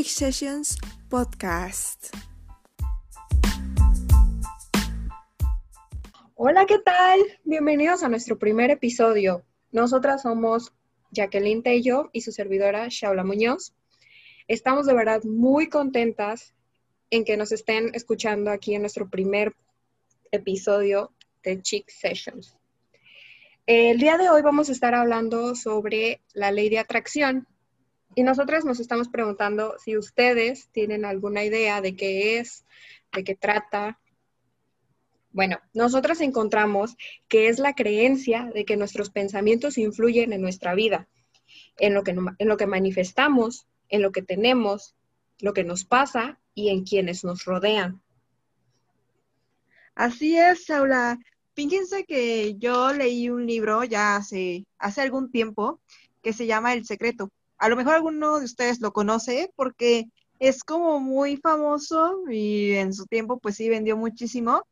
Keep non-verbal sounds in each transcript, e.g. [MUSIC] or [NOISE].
Chick Sessions Podcast. Hola, ¿qué tal? Bienvenidos a nuestro primer episodio. Nosotras somos Jacqueline Tello y su servidora Shaula Muñoz. Estamos de verdad muy contentas en que nos estén escuchando aquí en nuestro primer episodio de Chick Sessions. El día de hoy vamos a estar hablando sobre la ley de atracción y nosotras nos estamos preguntando si ustedes tienen alguna idea de qué es, de qué trata. Bueno, nosotras encontramos que es la creencia de que nuestros pensamientos influyen en nuestra vida, en lo que, en lo que manifestamos, en lo que tenemos, lo que nos pasa y en quienes nos rodean. Así es, Saula. Fíjense que yo leí un libro ya hace, hace algún tiempo que se llama El Secreto. A lo mejor alguno de ustedes lo conoce porque es como muy famoso y en su tiempo pues sí vendió muchísimo.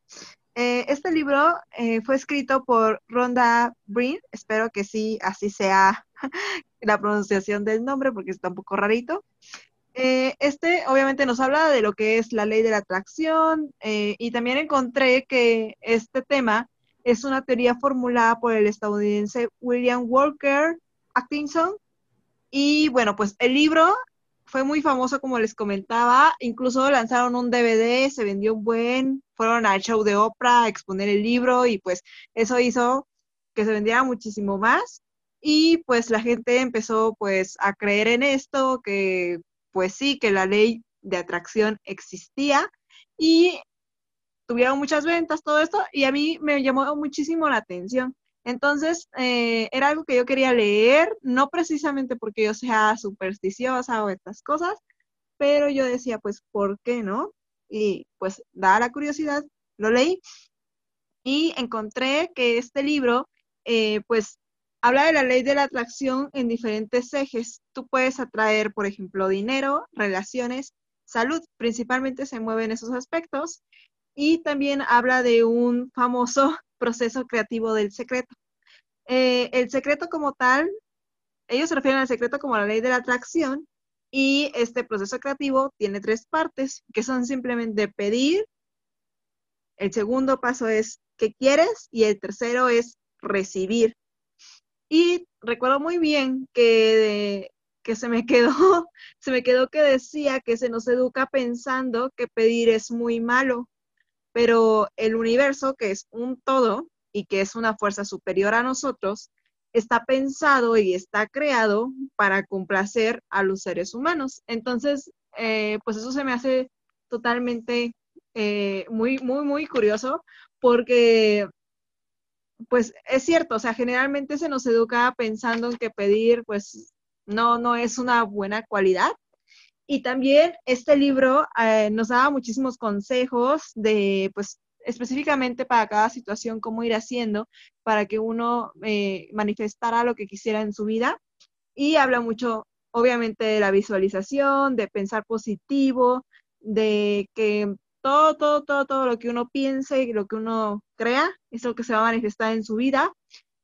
Eh, este libro eh, fue escrito por Rhonda Breen, espero que sí, así sea [LAUGHS] la pronunciación del nombre porque está un poco rarito. Eh, este obviamente nos habla de lo que es la ley de la atracción y también encontré que este tema es una teoría formulada por el estadounidense William Walker Atkinson y bueno, pues el libro fue muy famoso, como les comentaba. Incluso lanzaron un DVD, se vendió un buen, fueron al show de Oprah a exponer el libro y pues eso hizo que se vendiera muchísimo más. Y pues la gente empezó pues a creer en esto, que pues sí, que la ley de atracción existía y tuvieron muchas ventas, todo esto, y a mí me llamó muchísimo la atención. Entonces, eh, era algo que yo quería leer, no precisamente porque yo sea supersticiosa o estas cosas, pero yo decía, pues, ¿por qué no? Y pues, dada la curiosidad, lo leí y encontré que este libro, eh, pues, habla de la ley de la atracción en diferentes ejes. Tú puedes atraer, por ejemplo, dinero, relaciones, salud, principalmente se mueven esos aspectos. Y también habla de un famoso proceso creativo del secreto. Eh, el secreto como tal, ellos se refieren al secreto como la ley de la atracción y este proceso creativo tiene tres partes, que son simplemente pedir, el segundo paso es qué quieres y el tercero es recibir. Y recuerdo muy bien que, que se me [LAUGHS] quedó, se me quedó que decía que se nos educa pensando que pedir es muy malo, pero el universo, que es un todo y que es una fuerza superior a nosotros, está pensado y está creado para complacer a los seres humanos. Entonces, eh, pues eso se me hace totalmente eh, muy, muy, muy curioso porque, pues es cierto, o sea, generalmente se nos educa pensando en que pedir, pues no, no es una buena cualidad, y también este libro eh, nos daba muchísimos consejos de, pues, específicamente para cada situación, cómo ir haciendo para que uno eh, manifestara lo que quisiera en su vida. Y habla mucho, obviamente, de la visualización, de pensar positivo, de que todo, todo, todo, todo lo que uno piense y lo que uno crea es lo que se va a manifestar en su vida.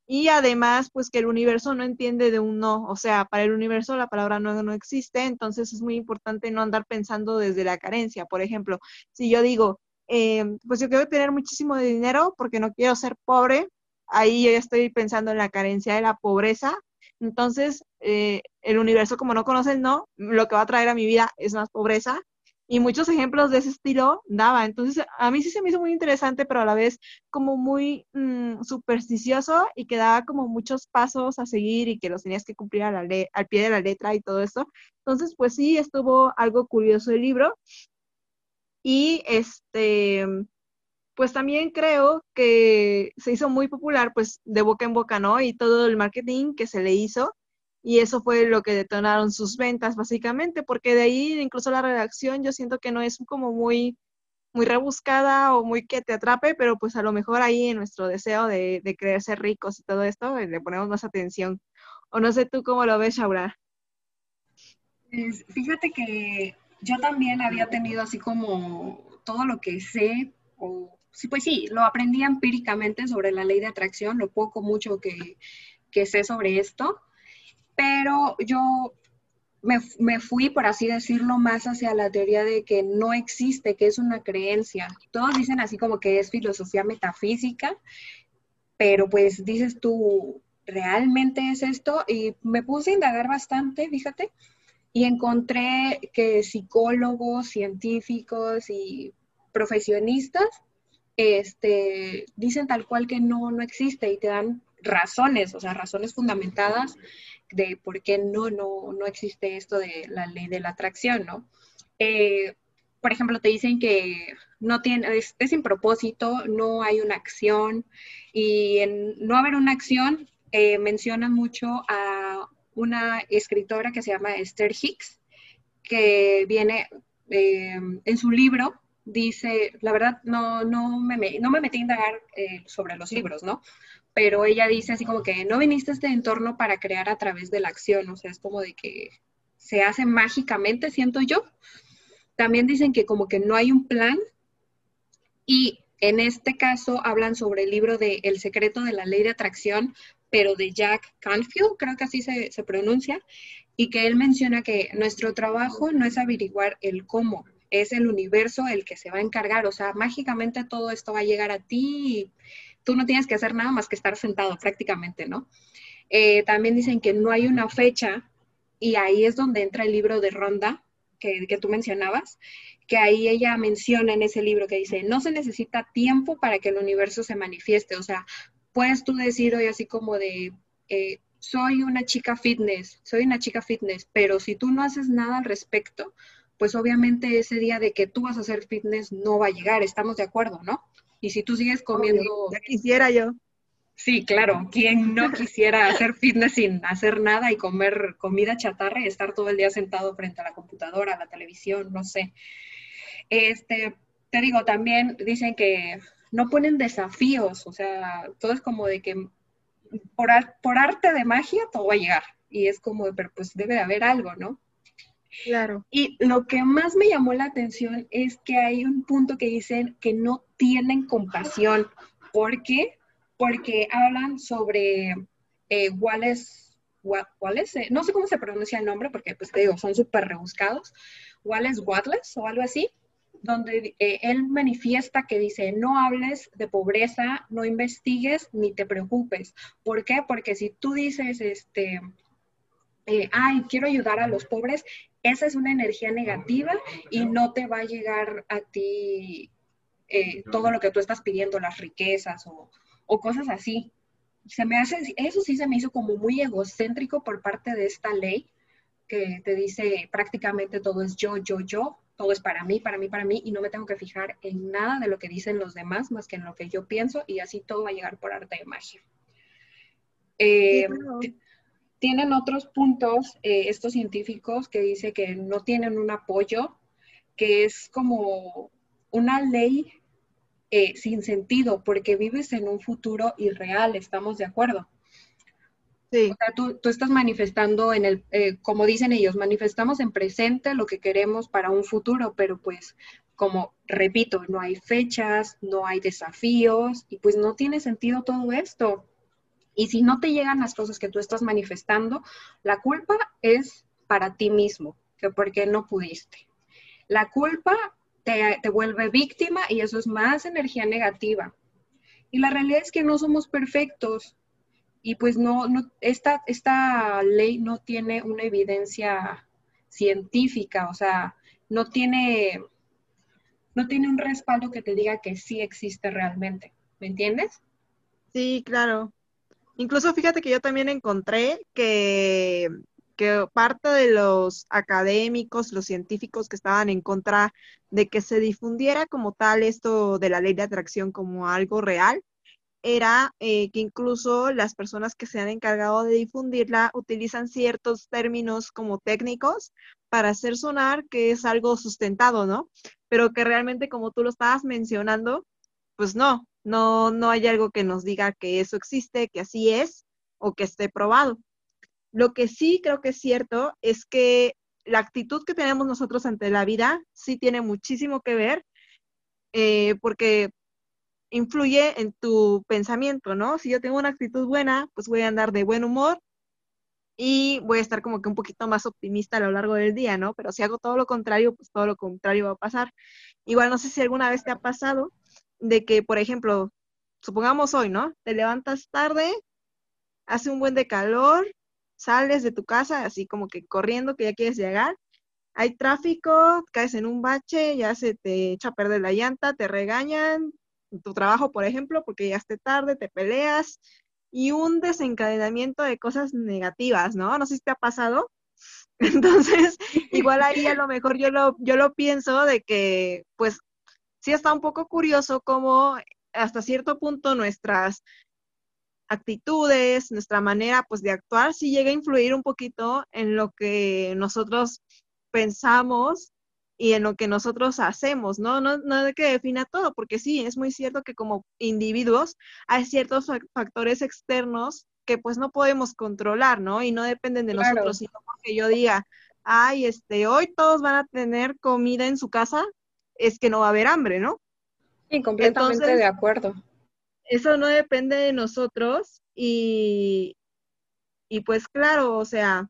Y además, pues que el universo no entiende de un no, o sea, para el universo la palabra no, no existe, entonces es muy importante no andar pensando desde la carencia. Por ejemplo, si yo digo, eh, pues yo quiero tener muchísimo dinero porque no quiero ser pobre, ahí yo ya estoy pensando en la carencia de la pobreza. Entonces, eh, el universo, como no conoce el no, lo que va a traer a mi vida es más pobreza y muchos ejemplos de ese estilo daba. Entonces, a mí sí se me hizo muy interesante, pero a la vez como muy mm, supersticioso y que daba como muchos pasos a seguir y que los tenías que cumplir a la al pie de la letra y todo esto. Entonces, pues sí, estuvo algo curioso el libro. Y este, pues también creo que se hizo muy popular, pues de boca en boca, ¿no? Y todo el marketing que se le hizo y eso fue lo que detonaron sus ventas básicamente, porque de ahí incluso la redacción yo siento que no es como muy muy rebuscada o muy que te atrape, pero pues a lo mejor ahí en nuestro deseo de, de querer ser ricos y todo esto, eh, le ponemos más atención. O no sé tú cómo lo ves, Shaura. Pues, fíjate que yo también había tenido así como todo lo que sé, o sí, pues sí, lo aprendí empíricamente sobre la ley de atracción, lo poco, mucho que, que sé sobre esto pero yo me, fui, por así decirlo, más hacia la teoría de que no existe, que es una creencia. Todos dicen así como que es filosofía metafísica, pero pues dices tú, ¿realmente es esto? Y me puse a indagar bastante, fíjate, y encontré que psicólogos, científicos y profesionistas este, dicen tal cual que no, no existe y te dan razones, o sea, razones fundamentadas de por qué no, no, no existe esto de la ley de la atracción, ¿no? Eh, por ejemplo, te dicen que no tiene, es, sin propósito, no hay una acción y en no haber una acción eh, mencionan mucho a una escritora que se llama Esther Hicks, que viene eh, en su libro, dice, la verdad no, no, me, no me metí a indagar sobre los libros, ¿no? pero ella dice así como que no viniste a este entorno para crear a través de la acción, o sea, es como de que se hace mágicamente, siento yo. También dicen que como que no hay un plan y en este caso hablan sobre el libro de El secreto de la ley de atracción, pero de Jack Canfield, creo que así se, se pronuncia, y que él menciona que nuestro trabajo no es averiguar el cómo, es el universo el que se va a encargar, o sea, mágicamente todo esto va a llegar a ti tú no tienes que hacer nada más que estar sentado prácticamente, ¿no? Eh, también dicen que no hay una fecha y ahí es donde entra el libro de Ronda que, que tú mencionabas, que ahí ella menciona en ese libro que dice, no se necesita tiempo para que el universo se manifieste, o sea, puedes tú decir hoy así como de, eh, soy una chica fitness, soy una chica fitness, pero si tú no haces nada al respecto, pues obviamente ese día de que tú vas a hacer fitness no va a llegar, estamos de acuerdo, ¿no? Y si tú sigues comiendo... ya quisiera yo. Sí, claro. ¿Quién no quisiera hacer fitness sin hacer nada y comer comida chatarra y estar todo el día sentado frente a la computadora, a la televisión, no sé? Este, te digo, también dicen que no ponen desafíos, o sea, todo es como de que por, por arte de magia todo va a llegar. Y es como, pero pues debe de haber algo, ¿no? Claro. Y lo que más me llamó la atención es que hay un punto que dicen que no tienen compasión. ¿Por qué? Porque hablan sobre eh, Wallace, Wallace no sé cómo se pronuncia el nombre porque pues te digo, son súper rebuscados. Wallace Wallace o algo así, donde eh, él manifiesta que dice, no hables de pobreza, no investigues ni te preocupes. ¿Por qué? Porque si tú dices, este, eh, ay, quiero ayudar a los pobres, esa es una energía negativa y no te va a llegar a ti eh, todo lo que tú estás pidiendo, las riquezas o, cosas así. Se me hace, eso sí se me hizo como muy egocéntrico por parte de esta ley que te dice prácticamente todo es yo, yo, yo, todo es para mí, para mí, para mí, y no me tengo que fijar en nada de lo que dicen los demás más que en lo que yo pienso, y así todo va a llegar por arte de magia. Eh, tienen otros puntos, eh, estos científicos, que dice que no tienen un apoyo, que es como una ley eh, sin sentido, porque vives en un futuro irreal, ¿estamos de acuerdo? Sí. O sea, tú, estás manifestando en el, eh, como dicen ellos, manifestamos en presente lo que queremos para un futuro, pero pues, como repito, no hay fechas, no hay desafíos y pues no tiene sentido todo esto. Y si no te llegan las cosas que tú estás manifestando, la culpa es para ti mismo, que porque no pudiste. La culpa te, vuelve víctima y eso es más energía negativa. Y la realidad es que no somos perfectos y pues no, no esta, esta ley no tiene una evidencia científica, o sea, no tiene, no tiene un respaldo que te diga que sí existe realmente. ¿Me entiendes? Sí, claro. Incluso fíjate que yo también encontré que, que parte de los académicos, los científicos que estaban en contra de que se difundiera como tal esto de la ley de atracción como algo real, era eh, que incluso las personas que se han encargado de difundirla utilizan ciertos términos como técnicos para hacer sonar que es algo sustentado, ¿no? Pero que realmente, como tú lo estabas mencionando, pues no, no, no hay algo que nos diga que eso existe, que así es o que esté probado. Lo que sí creo que es cierto es que la actitud que tenemos nosotros ante la vida sí tiene muchísimo que ver eh, porque influye en tu pensamiento, ¿no? Si yo tengo una actitud buena, pues voy a andar de buen humor y voy a estar como que un poquito más optimista a lo largo del día, ¿no? Pero si hago todo lo contrario, pues todo lo contrario va a pasar. Igual no sé si alguna vez te ha pasado de que, por ejemplo, supongamos hoy, ¿no? Te levantas tarde, hace un buen de calor, sales de tu casa así como que corriendo que ya quieres llegar, hay tráfico, caes en un bache, ya se te echa a perder la llanta, te regañan, tu trabajo, por ejemplo, porque llegaste tarde, te peleas y un desencadenamiento de cosas negativas, ¿no? No sé si te ha pasado. [LAUGHS] Entonces, igual ahí a lo mejor yo lo, yo lo pienso de que, pues, sí está un poco curioso cómo hasta cierto punto nuestras actitudes, nuestra manera pues de actuar, sí llega a influir un poquito en lo que nosotros pensamos y en lo que nosotros hacemos, ¿no? No, no de que defina todo, porque sí, es muy cierto que como individuos hay ciertos factores externos que pues no podemos controlar, ¿no? Y no dependen de nosotros, sino porque yo diga, ay, este, hoy todos van a tener comida en su casa, es que no va a haber hambre, ¿no? Sí, completamente de acuerdo. Eso no depende de nosotros y, y pues claro, o sea,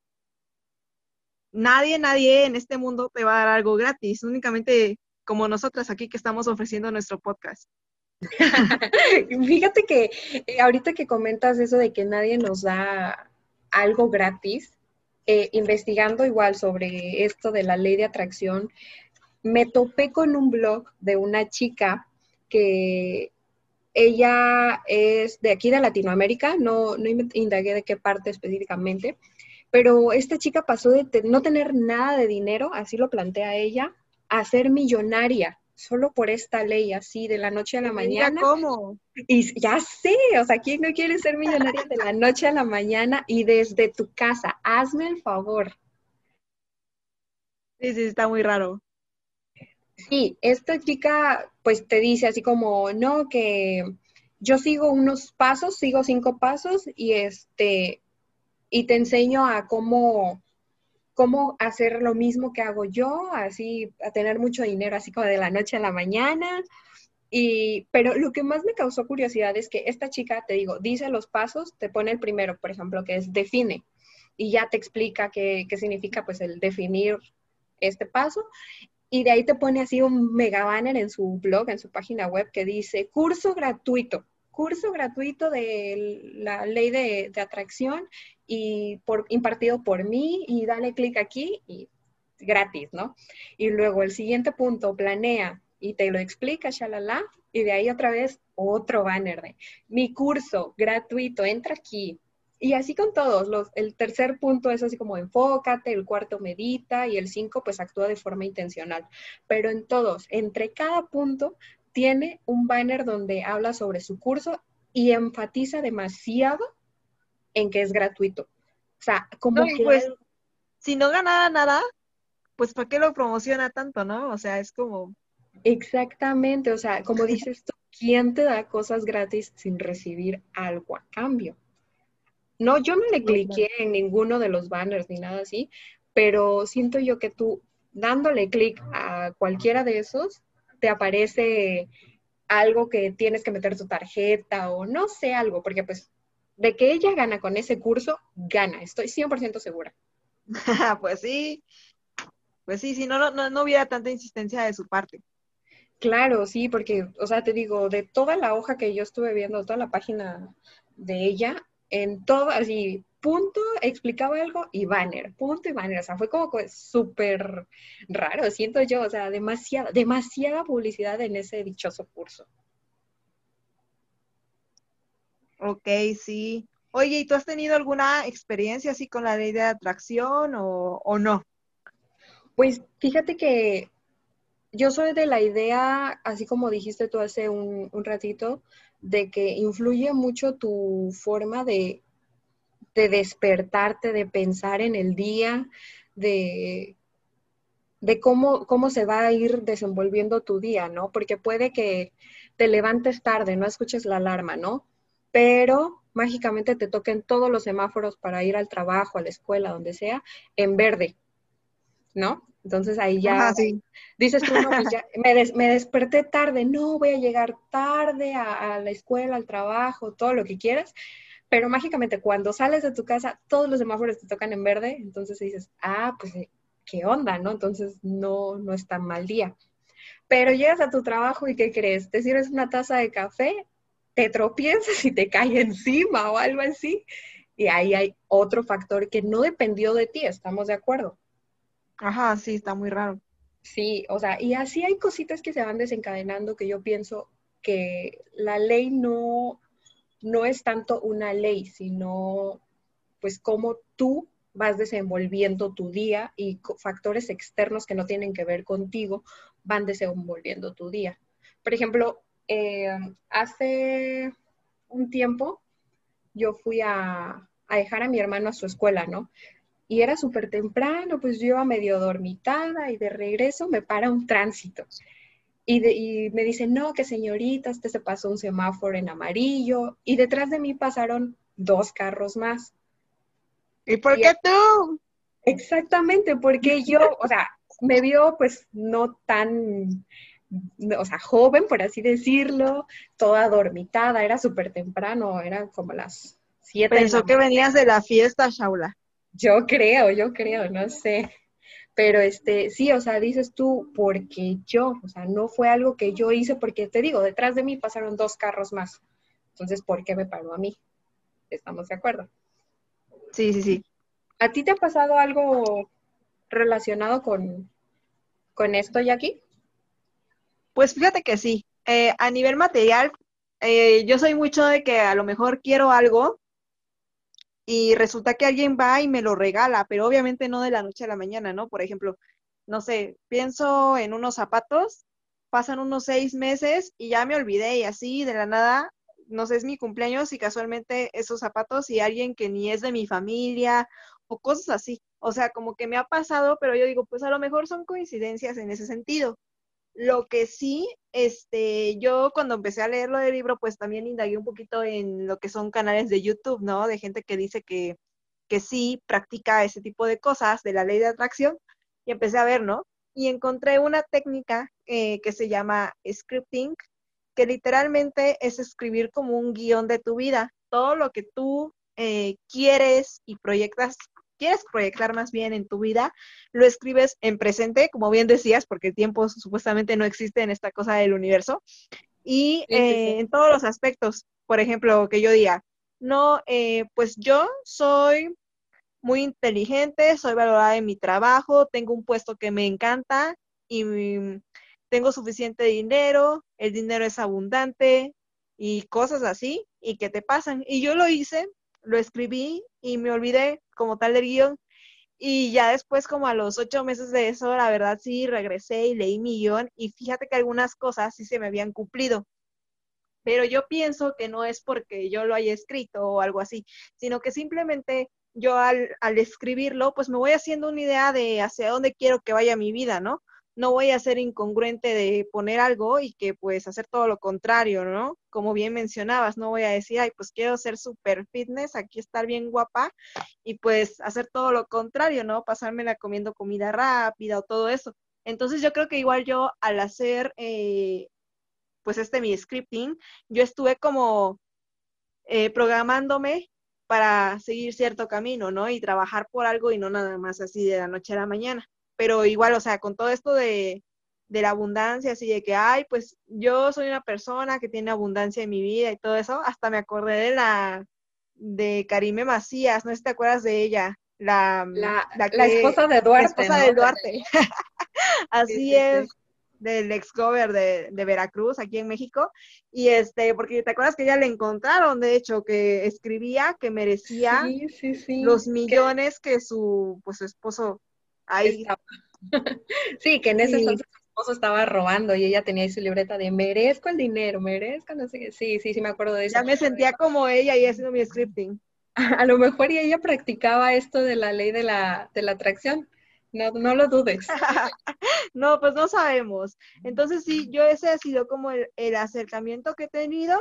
nadie, nadie en este mundo te va a dar algo gratis, únicamente como nosotras aquí que estamos ofreciendo nuestro podcast. [LAUGHS] Fíjate que eh, ahorita que comentas eso de que nadie nos da algo gratis, eh, investigando igual sobre esto de la ley de atracción, me topé con un blog de una chica que ella es de aquí de Latinoamérica, no, no indagué de qué parte específicamente, pero esta chica pasó de no tener nada de dinero, así lo plantea ella, a ser millonaria solo por esta ley, así de la noche a la mañana. ¿Cómo? Y ya sé, o sea, ¿quién no quiere ser millonaria de la noche a la mañana y desde tu casa? Hazme el favor. Sí, sí, está muy raro. Sí, esta chica pues te dice así como, no, que yo sigo unos pasos, sigo cinco pasos y este, y te enseño a cómo, cómo hacer lo mismo que hago yo, así a tener mucho dinero, así como de la noche a la mañana. Y, pero lo que más me causó curiosidad es que esta chica, te digo, dice los pasos, te pone el primero, por ejemplo, que es define, y ya te explica qué, qué significa pues el definir este paso. Y de ahí te pone así un mega banner en su blog, en su página web, que dice curso gratuito curso gratuito de la ley de, atracción y impartido por mí y dale clic aquí y gratis, ¿no? Y luego el siguiente punto, planea y te lo explica, shalala, y de ahí otra vez otro banner de mi curso gratuito, entra aquí. Y así con todos, los, el tercer punto es así como enfócate, el cuarto medita y el cinco pues actúa de forma intencional. Pero en todos, entre cada punto tiene un banner donde habla sobre su curso y enfatiza demasiado en que es gratuito. O sea, como que... Pues, si no ganara nada, pues ¿para qué lo promociona tanto, no? O sea, es como... Exactamente, o sea, como dices tú, ¿quién te da cosas gratis sin recibir algo a cambio? No, yo no le cliqué en ninguno de los banners ni nada así, pero siento yo que tú dándole clic a cualquiera de esos, te aparece algo que tienes que meter tu tarjeta o no sé algo, porque pues de que ella gana con ese curso, gana, estoy 100% segura. [LAUGHS] pues sí, pues sí, si no, no, no hubiera tanta insistencia de su parte. Claro, sí, porque, o sea, te digo, de toda la hoja que yo estuve viendo, toda la página de ella, en todo, así, punto, explicaba algo y banner, punto y banner. O sea, fue como súper raro, siento yo, o sea, demasiada, demasiada publicidad en ese dichoso curso. Ok, sí. Oye, ¿y tú has tenido alguna experiencia así con la ley de atracción o, o no? Pues fíjate que yo soy de la idea, así como dijiste tú hace un, un ratito, de que influye mucho tu forma de de despertarte, de pensar en el día, de, de cómo, cómo se va a ir desenvolviendo tu día, ¿no? Porque puede que te levantes tarde, no escuches la alarma, ¿no? Pero mágicamente te toquen todos los semáforos para ir al trabajo, a la escuela, donde sea, en verde, ¿no? Entonces ahí ya dices tú, no, pues ya [LAUGHS] me, me, desperté tarde, no voy a llegar tarde a, a, la escuela, al trabajo, todo lo que quieras, pero mágicamente cuando sales de tu casa, todos los semáforos te tocan en verde, entonces dices, ah, pues, eh, ¿qué onda, no? Entonces no, no es tan mal día. Pero llegas a tu trabajo y ¿qué crees? Te sirves una taza de café, te tropiezas y te cae encima o algo así. Y ahí hay otro factor que no dependió de ti, ¿estamos de acuerdo? Ajá, sí, está muy raro. Sí, o sea, y así hay cositas que se van desencadenando que yo pienso que la ley no, no es tanto una ley, sino pues cómo tú vas desenvolviendo tu día y factores externos que no tienen que ver contigo van desenvolviendo tu día. Por ejemplo, eh, hace un tiempo yo fui a, a, dejar a mi hermano a su escuela, ¿no? Y era súper temprano, pues yo iba medio dormitada y de regreso me para un tránsito. Y, me dice, no, que señorita, este se pasó un semáforo en amarillo. Y detrás de mí pasaron dos carros más. ¿Y por qué tú? Exactamente, porque [LAUGHS] yo, o sea, me vio pues no tan, o sea, joven, por así decirlo, toda dormitada, era súper temprano, eran como las siete. Pensó que venías de la fiesta, Shaula. Yo creo, yo creo, no sé. Pero este, sí, o sea, dices tú, porque yo, o sea, no fue algo que yo hice, porque te digo, detrás de mí pasaron dos carros más. Entonces, ¿por qué me paró a mí? ¿Estamos de acuerdo? Sí, sí, sí. ¿A ti te ha pasado algo relacionado con, con esto, Jackie? Pues fíjate que sí. Eh, a nivel material, eh, yo soy mucho de que a lo mejor quiero algo y resulta que alguien va y me lo regala, pero obviamente no de la noche a la mañana, ¿no? Por ejemplo, no sé, pienso en unos zapatos, pasan unos seis meses y ya me olvidé y así de la nada, no sé, es mi cumpleaños y casualmente esos zapatos y alguien que ni es de mi familia o cosas así. O sea, como que me ha pasado, pero yo digo, pues a lo mejor son coincidencias en ese sentido. Lo que sí, este, yo cuando empecé a leer lo del libro, pues también indagué un poquito en lo que son canales de YouTube, ¿no? De gente que dice que, que sí practica ese tipo de cosas de la ley de atracción y empecé a ver, ¿no? Y encontré una técnica eh, que se llama scripting, que literalmente es escribir como un guion de tu vida, todo lo que tú eh, quieres y proyectas quieres proyectar más bien en tu vida, lo escribes en presente, como bien decías, porque el tiempo supuestamente no existe en esta cosa del universo, y eh, en todos los aspectos, por ejemplo, que yo diga, no, eh, pues yo soy muy inteligente, soy valorada en mi trabajo, tengo un puesto que me encanta y tengo suficiente dinero, el dinero es abundante y cosas así, y que te pasan. Y yo lo hice lo escribí y me olvidé como tal del guion. Y ya después, como a los ocho meses de eso, la verdad sí regresé y leí mi guion y fíjate que algunas cosas sí se me habían cumplido. Pero yo pienso que no es porque yo lo haya escrito o algo así, sino que simplemente yo al, al escribirlo, pues me voy haciendo una idea de hacia dónde quiero que vaya mi vida, ¿no? No voy a ser incongruente de poner algo y que pues hacer todo lo contrario, ¿no? Como bien mencionabas, no voy a decir, ay, pues quiero ser super fitness, aquí estar bien guapa y pues hacer todo lo contrario, ¿no? Pasármela comiendo comida rápida o todo eso. Entonces yo creo que igual yo al hacer eh, pues este mi scripting, yo estuve como eh, programándome para seguir cierto camino, ¿no? Y trabajar por algo y no nada más así de la noche a la mañana pero igual, o sea, con todo esto de, la abundancia, así de que, ay, pues yo soy una persona que tiene abundancia en mi vida y todo eso, hasta me acordé de la, de Karime Macías, no sé si te acuerdas de ella, la, la, esposa de Duarte. La esposa de Duarte. [LAUGHS] así es. del ex gober de, de, Veracruz, aquí en México, y este, porque te acuerdas que ella le encontraron, de hecho, que escribía que merecía los millones que su, pues su esposo Ahí. [LAUGHS] sí, que en ese entonces su esposo estaba robando y ella tenía ahí su libreta de merezco el dinero, merezco, no sé. Sí, sí, sí, me acuerdo de eso. Ya me sentía como ella y haciendo mi scripting. [LAUGHS] A lo mejor y ella practicaba esto de la ley de la, de la atracción. No, no lo dudes. [LAUGHS] no, pues no sabemos. Entonces sí, yo ese ha sido como el, acercamiento que he tenido,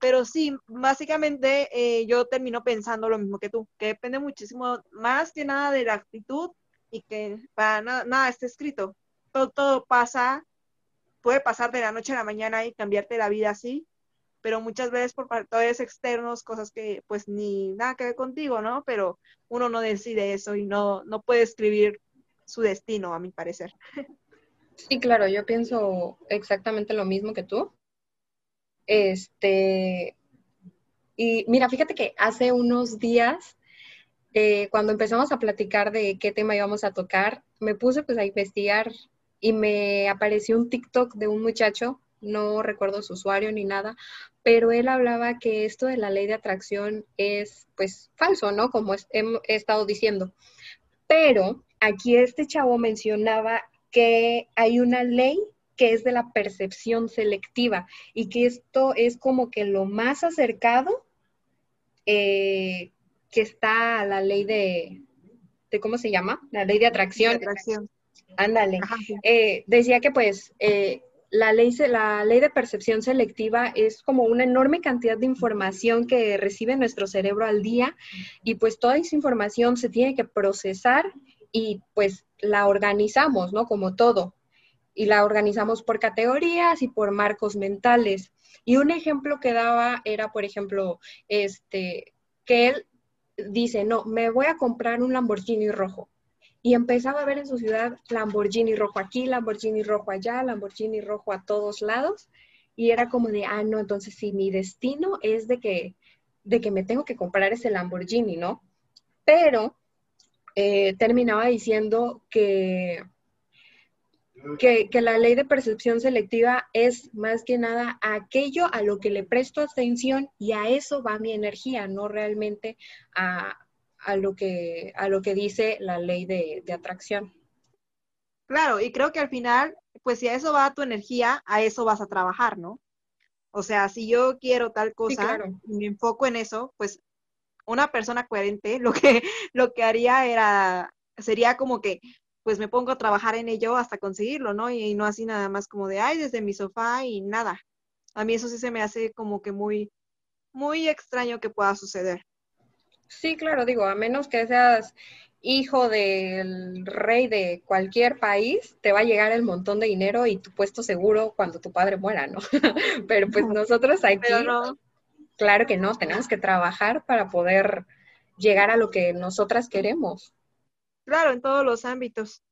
pero sí, básicamente eh, yo termino pensando lo mismo que tú, que depende muchísimo más que nada de la actitud y que para nada, nada está escrito. Todo, todo pasa, puede pasar de la noche a la mañana y cambiarte la vida así, pero muchas veces por factores externos, cosas que pues ni nada que ver contigo, ¿no? Pero uno no decide eso y no, no puede escribir su destino, a mi parecer. Sí, claro, yo pienso exactamente lo mismo que tú. Este, y mira, fíjate que hace unos días, eh, cuando empezamos a platicar de qué tema íbamos a tocar, me puse pues a investigar y me apareció un TikTok de un muchacho, no recuerdo su usuario ni nada, pero él hablaba que esto de la ley de atracción es pues falso, ¿no? Como he, he estado diciendo. Pero aquí este chavo mencionaba que hay una ley que es de la percepción selectiva y que esto es como que lo más acercado eh, que está la ley de, de, ¿cómo se llama? La ley de atracción. atracción. Ándale. Eh, decía que pues eh, la, ley, la ley de percepción selectiva es como una enorme cantidad de información que recibe nuestro cerebro al día y pues toda esa información se tiene que procesar y pues la organizamos, ¿no? Como todo. Y la organizamos por categorías y por marcos mentales. Y un ejemplo que daba era, por ejemplo, este, que él dice, no, me voy a comprar un Lamborghini rojo. Y empezaba a ver en su ciudad Lamborghini rojo aquí, Lamborghini rojo allá, Lamborghini rojo a todos lados. Y era como de, ah, no, entonces si mi destino es de que, de que me tengo que comprar ese Lamborghini, ¿no? Pero eh, terminaba diciendo que, que, la ley de percepción selectiva es más que nada aquello a lo que le presto atención y a eso va mi energía, no realmente a, lo, que, a lo que dice la ley de, atracción. Claro, y creo que al final, pues si a eso va tu energía, a eso vas a trabajar, ¿no? O sea, si yo quiero tal cosa y me enfoco en eso, pues una persona coherente [LAUGHS] lo que, lo que haría era, sería como que, pues me pongo a trabajar en ello hasta conseguirlo, ¿no? Y, no así nada más como de, ay, desde mi sofá y nada. A mí eso sí se me hace como que muy, muy extraño que pueda suceder. Sí, claro, digo, a menos que seas hijo del rey de cualquier país, te va a llegar el montón de dinero y tu puesto seguro cuando tu padre muera, ¿no? [LAUGHS] Pero pues nosotros aquí, no. Claro que no, tenemos que trabajar para poder llegar a lo que nosotras queremos. Claro, en todos los ámbitos.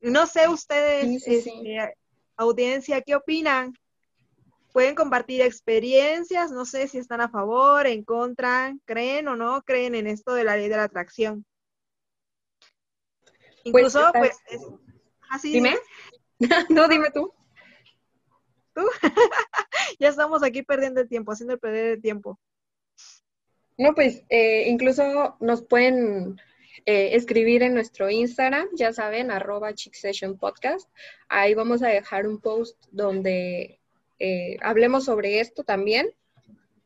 No sé ustedes, este, audiencia, ¿qué opinan? Pueden compartir experiencias, no sé si están a favor, en contra, creen o no creen en esto de la ley de la atracción. Pues, Incluso, pues, así. ¿Ah, dime. [LAUGHS] no, dime tú. ¿Tú? [LAUGHS] ya estamos aquí perdiendo el tiempo, haciendo perder el tiempo. No, pues eh, incluso nos pueden eh, escribir en nuestro Instagram, ya saben, arroba Chick Session Podcast. Ahí vamos a dejar un post donde eh, hablemos sobre esto también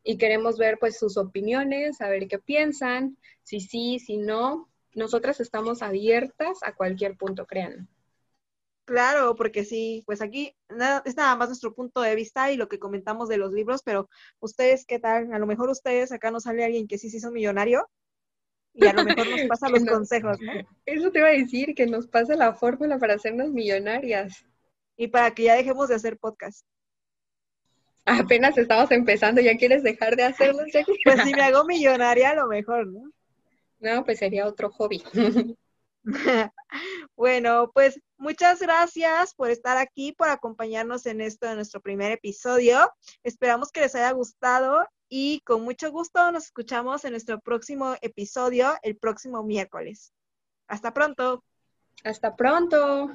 y queremos ver pues sus opiniones, saber qué piensan, si sí, si no. Nosotras estamos abiertas a cualquier punto, crean. Claro, porque sí, pues aquí nada, es nada más nuestro punto de vista y lo que comentamos de los libros, pero ustedes, ¿qué tal? A lo mejor ustedes acá nos sale alguien que sí se hizo millonario y a lo mejor nos [LAUGHS] pasa los consejos, ¿no? Eso te iba a decir, que nos pase la fórmula para hacernos millonarias. Y para que ya dejemos de hacer podcast. Apenas estamos empezando, ¿ya quieres dejar de hacerlo? pues si me [LAUGHS] hago millonaria, a lo mejor, ¿no? No, pues sería otro hobby. [LAUGHS] bueno, pues muchas gracias por estar aquí, por acompañarnos en esto de nuestro primer episodio. Esperamos que les haya gustado y con mucho gusto nos escuchamos en nuestro próximo episodio el próximo miércoles. Hasta pronto. Hasta pronto.